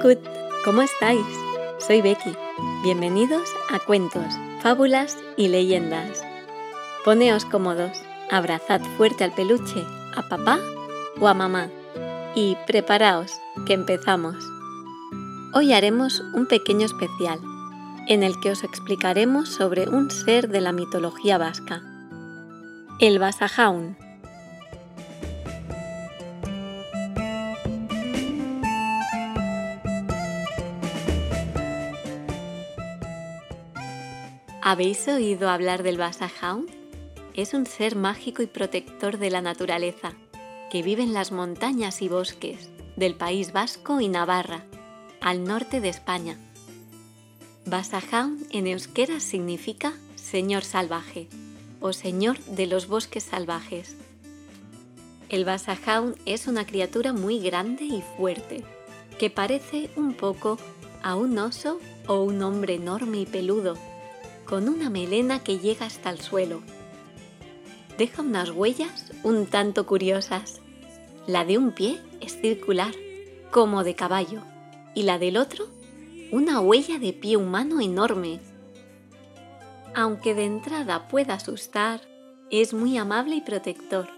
Cucut, ¿cómo estáis? Soy Becky. Bienvenidos a Cuentos, Fábulas y Leyendas. Poneos cómodos, abrazad fuerte al peluche, a papá o a mamá y preparaos, que empezamos. Hoy haremos un pequeño especial en el que os explicaremos sobre un ser de la mitología vasca, el Basajaun ¿Habéis oído hablar del Basajaun? Es un ser mágico y protector de la naturaleza, que vive en las montañas y bosques del País Vasco y Navarra, al norte de España. Basajaun en euskera significa señor salvaje o señor de los bosques salvajes. El Basajaun es una criatura muy grande y fuerte, que parece un poco a un oso o un hombre enorme y peludo con una melena que llega hasta el suelo. Deja unas huellas un tanto curiosas. La de un pie es circular, como de caballo, y la del otro, una huella de pie humano enorme. Aunque de entrada pueda asustar, es muy amable y protector.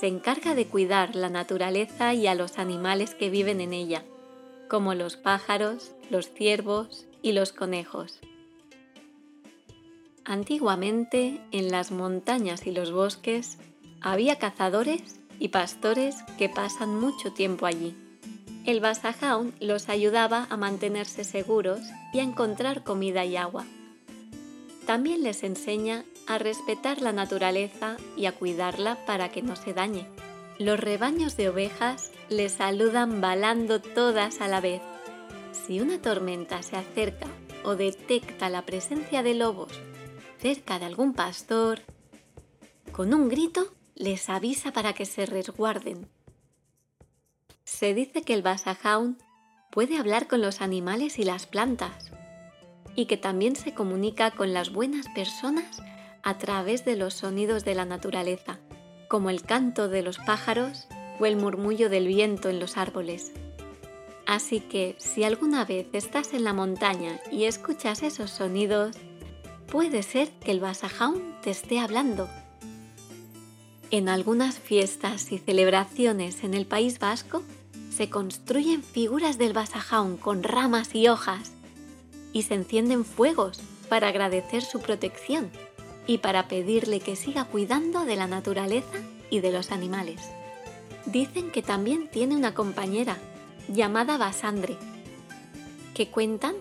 Se encarga de cuidar la naturaleza y a los animales que viven en ella, como los pájaros, los ciervos y los conejos. Antiguamente, en las montañas y los bosques, había cazadores y pastores que pasan mucho tiempo allí. El Basajaun los ayudaba a mantenerse seguros y a encontrar comida y agua. También les enseña a respetar la naturaleza y a cuidarla para que no se dañe. Los rebaños de ovejas les saludan balando todas a la vez. Si una tormenta se acerca o detecta la presencia de lobos cerca de algún pastor, con un grito les avisa para que se resguarden. Se dice que el Basajaun puede hablar con los animales y las plantas y que también se comunica con las buenas personas a través de los sonidos de la naturaleza, como el canto de los pájaros o el murmullo del viento en los árboles. Así que si alguna vez estás en la montaña y escuchas esos sonidos, puede ser que el Basajaun te esté hablando. En algunas fiestas y celebraciones en el País Vasco se construyen figuras del Basajaun con ramas y hojas y se encienden fuegos para agradecer su protección y para pedirle que siga cuidando de la naturaleza y de los animales. Dicen que también tiene una compañera llamada Basandre, que cuentan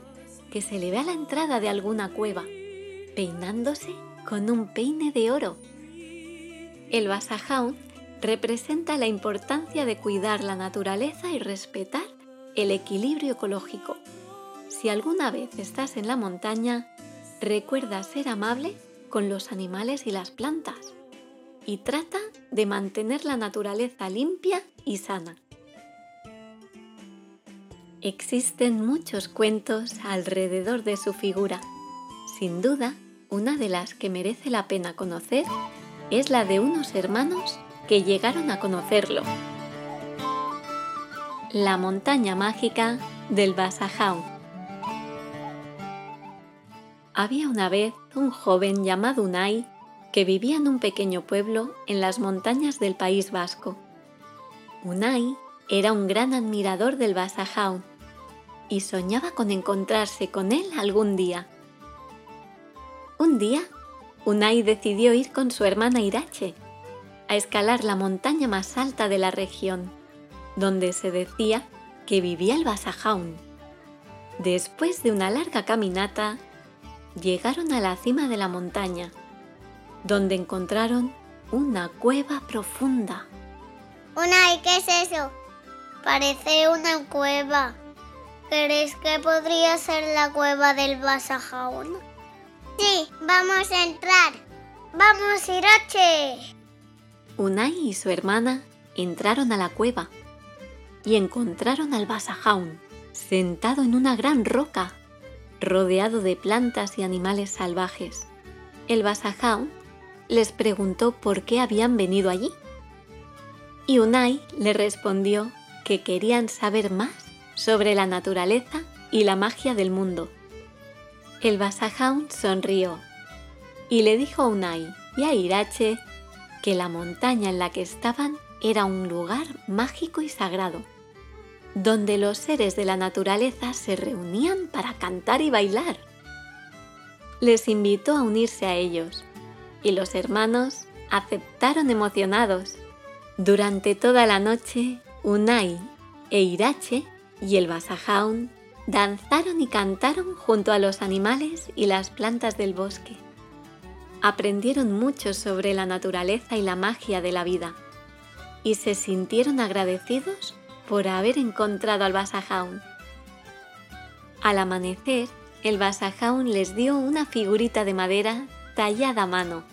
que se le ve a la entrada de alguna cueva peinándose con un peine de oro. El Basajaun representa la importancia de cuidar la naturaleza y respetar el equilibrio ecológico. Si alguna vez estás en la montaña, recuerda ser amable con los animales y las plantas y trata de mantener la naturaleza limpia y sana. Existen muchos cuentos alrededor de su figura. Sin duda, una de las que merece la pena conocer es la de unos hermanos que llegaron a conocerlo. La montaña mágica del Basajaun. Había una vez un joven llamado Unai que vivía en un pequeño pueblo en las montañas del País Vasco. Unai era un gran admirador del Basajaun y soñaba con encontrarse con él algún día. Un día, Unai decidió ir con su hermana Irache a escalar la montaña más alta de la región, donde se decía que vivía el Basajaun. Después de una larga caminata, llegaron a la cima de la montaña, donde encontraron una cueva profunda. Unai, ¿qué es eso? Parece una cueva. ¿Crees que podría ser la cueva del Basajaun? Sí, vamos a entrar. Vamos, Irache. Unai y su hermana entraron a la cueva y encontraron al Basajaun sentado en una gran roca, rodeado de plantas y animales salvajes. El Basajaun les preguntó por qué habían venido allí. Y Unai le respondió que querían saber más sobre la naturaleza y la magia del mundo. El Basajaun sonrió y le dijo a Unai y a Irache que la montaña en la que estaban era un lugar mágico y sagrado, donde los seres de la naturaleza se reunían para cantar y bailar. Les invitó a unirse a ellos y los hermanos aceptaron emocionados. Durante toda la noche, Unai e Irache y el Basajaun danzaron y cantaron junto a los animales y las plantas del bosque. Aprendieron mucho sobre la naturaleza y la magia de la vida y se sintieron agradecidos por haber encontrado al Basajaun. Al amanecer, el Basajaun les dio una figurita de madera tallada a mano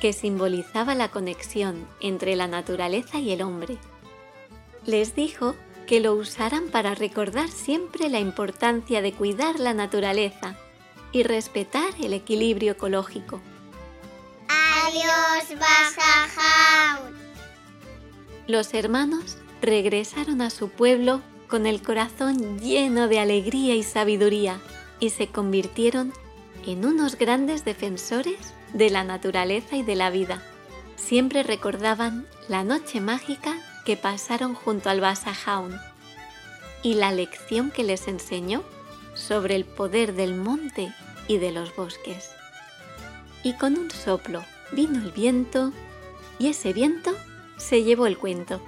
que simbolizaba la conexión entre la naturaleza y el hombre. Les dijo que lo usaran para recordar siempre la importancia de cuidar la naturaleza y respetar el equilibrio ecológico. Adiós, Basajaun. Los hermanos regresaron a su pueblo con el corazón lleno de alegría y sabiduría y se convirtieron en unos grandes defensores de la naturaleza y de la vida. Siempre recordaban la noche mágica que pasaron junto al Basajaun y la lección que les enseñó sobre el poder del monte y de los bosques. Y con un soplo vino el viento y ese viento se llevó el cuento.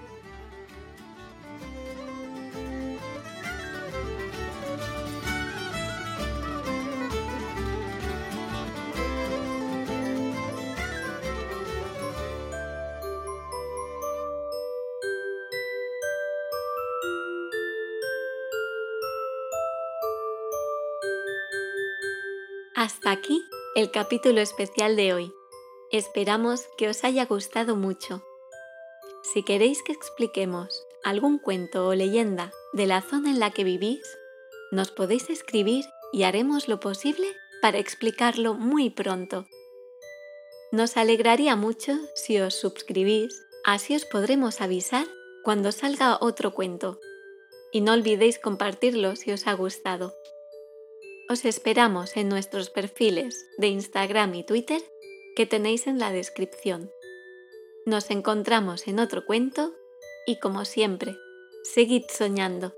Hasta aquí el capítulo especial de hoy. Esperamos que os haya gustado mucho. Si queréis que expliquemos algún cuento o leyenda de la zona en la que vivís, nos podéis escribir y haremos lo posible para explicarlo muy pronto. Nos alegraría mucho si os suscribís, así os podremos avisar cuando salga otro cuento. Y no olvidéis compartirlo si os ha gustado. Os esperamos en nuestros perfiles de Instagram y Twitter que tenéis en la descripción. Nos encontramos en otro cuento y como siempre, seguid soñando.